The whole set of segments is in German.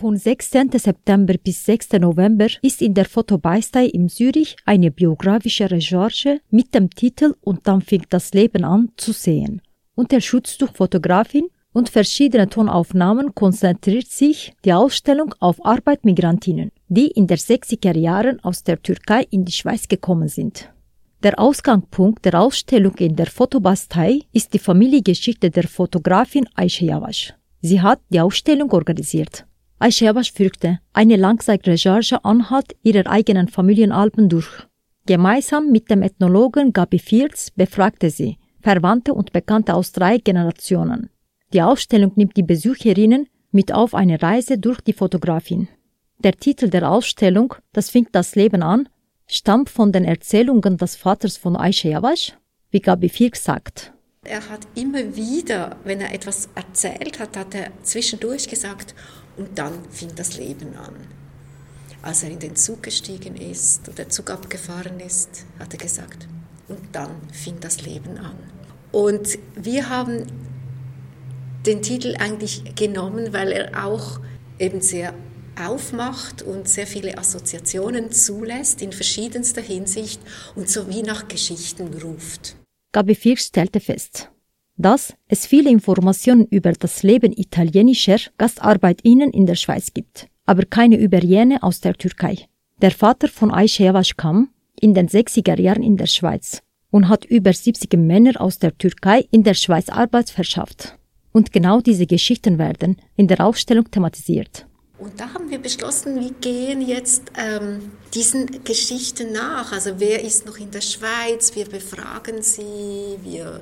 Von 16. September bis 6. November ist in der Fotobastei in Zürich eine biografische Recherche mit dem Titel Und dann fing das Leben an zu sehen. Unter Fotografin und verschiedene Tonaufnahmen konzentriert sich die Ausstellung auf Arbeitmigrantinnen, die in der 60er Jahren aus der Türkei in die Schweiz gekommen sind. Der Ausgangspunkt der Ausstellung in der Fotobastei ist die Familiengeschichte der Fotografin Ayşe Yavaş. Sie hat die Ausstellung organisiert. Yavaş führte eine Langzeitrecherche anhalt ihrer eigenen Familienalben durch. Gemeinsam mit dem Ethnologen Gabi Fields befragte sie Verwandte und Bekannte aus drei Generationen. Die Ausstellung nimmt die Besucherinnen mit auf eine Reise durch die Fotografin. Der Titel der Ausstellung, Das fängt das Leben an, stammt von den Erzählungen des Vaters von Ayşe Yavaş, wie Gabi Fields sagt. Er hat immer wieder, wenn er etwas erzählt hat, hat er zwischendurch gesagt, und dann fing das Leben an. Als er in den Zug gestiegen ist und der Zug abgefahren ist, hat er gesagt, und dann fing das Leben an. Und wir haben den Titel eigentlich genommen, weil er auch eben sehr aufmacht und sehr viele Assoziationen zulässt in verschiedenster Hinsicht und so wie nach Geschichten ruft. Gabi Firsch stellte fest, dass es viele Informationen über das Leben italienischer GastarbeiterInnen in der Schweiz gibt, aber keine über jene aus der Türkei. Der Vater von Ayşe Yavaş kam in den 60er Jahren in der Schweiz und hat über 70 Männer aus der Türkei in der Schweiz Arbeit verschafft. Und genau diese Geschichten werden in der Ausstellung thematisiert. Und da haben wir beschlossen, wir gehen jetzt ähm, diesen Geschichten nach. Also wer ist noch in der Schweiz? Wir befragen sie, wir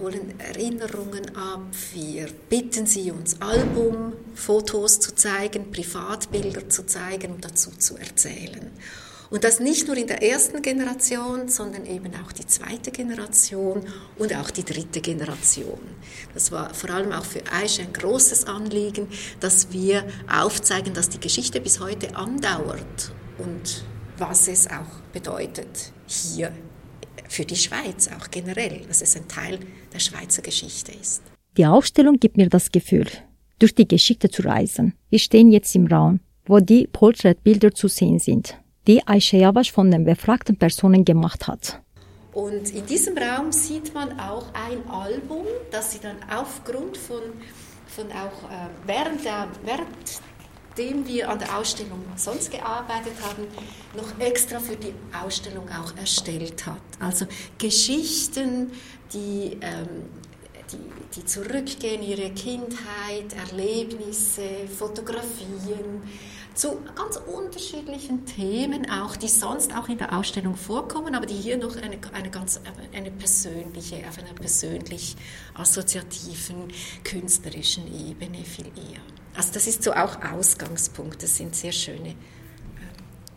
holen Erinnerungen ab, wir bitten sie, uns Albumfotos zu zeigen, Privatbilder zu zeigen und dazu zu erzählen. Und das nicht nur in der ersten Generation, sondern eben auch die zweite Generation und auch die dritte Generation. Das war vor allem auch für Aisha ein großes Anliegen, dass wir aufzeigen, dass die Geschichte bis heute andauert und was es auch bedeutet hier für die Schweiz auch generell, dass es ein Teil der Schweizer Geschichte ist. Die Ausstellung gibt mir das Gefühl, durch die Geschichte zu reisen. Wir stehen jetzt im Raum, wo die Porträtbilder zu sehen sind, die Aisha Yabash von den befragten Personen gemacht hat. Und in diesem Raum sieht man auch ein Album, das sie dann aufgrund von, von auch äh, während, der, während dem wir an der Ausstellung sonst gearbeitet haben, noch extra für die Ausstellung auch erstellt hat. Also Geschichten, die, ähm, die, die zurückgehen, ihre Kindheit, Erlebnisse, Fotografien zu ganz unterschiedlichen Themen auch, die sonst auch in der Ausstellung vorkommen, aber die hier noch eine, eine ganz eine persönliche, auf einer persönlich assoziativen, künstlerischen Ebene viel eher. Also das ist so auch Ausgangspunkt. Das sind sehr schöne äh,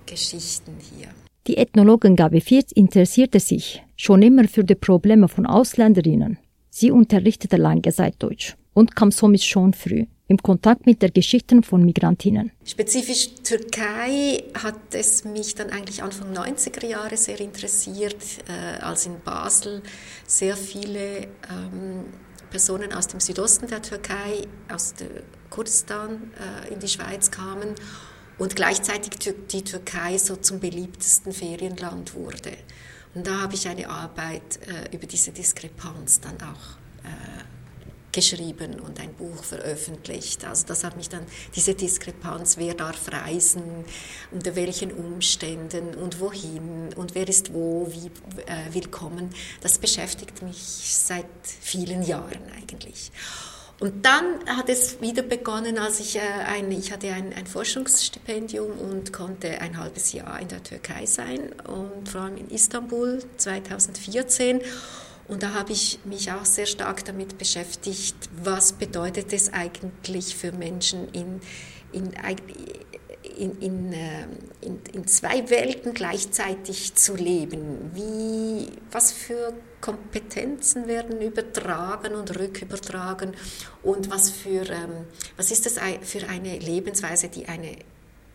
Geschichten hier. Die Ethnologin Gabi Fierz interessierte sich schon immer für die Probleme von Ausländerinnen. Sie unterrichtete lange Zeit Deutsch und kam somit schon früh im Kontakt mit der Geschichten von Migrantinnen. Spezifisch Türkei hat es mich dann eigentlich Anfang 90er Jahre sehr interessiert, äh, als in Basel sehr viele ähm, Personen aus dem Südosten der Türkei, aus Kurdistan äh, in die Schweiz kamen und gleichzeitig die Türkei so zum beliebtesten Ferienland wurde. Und da habe ich eine Arbeit äh, über diese Diskrepanz dann auch äh, geschrieben und ein Buch veröffentlicht. Also das hat mich dann, diese Diskrepanz, wer darf reisen, unter welchen Umständen und wohin und wer ist wo, wie äh, willkommen, das beschäftigt mich seit vielen Jahren eigentlich. Und dann hat es wieder begonnen, als ich äh, ein, ich hatte ein, ein Forschungsstipendium und konnte ein halbes Jahr in der Türkei sein und vor allem in Istanbul 2014. Und da habe ich mich auch sehr stark damit beschäftigt, was bedeutet es eigentlich für Menschen in, in, in, in, ähm, in, in zwei Welten gleichzeitig zu leben. Wie, was für Kompetenzen werden übertragen und rückübertragen und was, für, ähm, was ist das für eine Lebensweise, die eine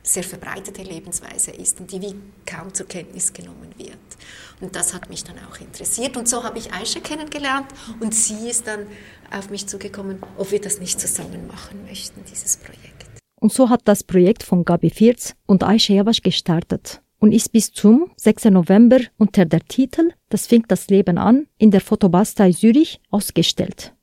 sehr verbreitete Lebensweise ist und die wie kaum zur Kenntnis genommen wird. Und das hat mich dann auch interessiert. Und so habe ich Aisha kennengelernt und sie ist dann auf mich zugekommen, ob wir das nicht zusammen machen möchten, dieses Projekt. Und so hat das Projekt von Gabi Firz und Aisha Yavash gestartet und ist bis zum 6. November unter der Titel Das fängt das Leben an in der Fotobastei Zürich ausgestellt.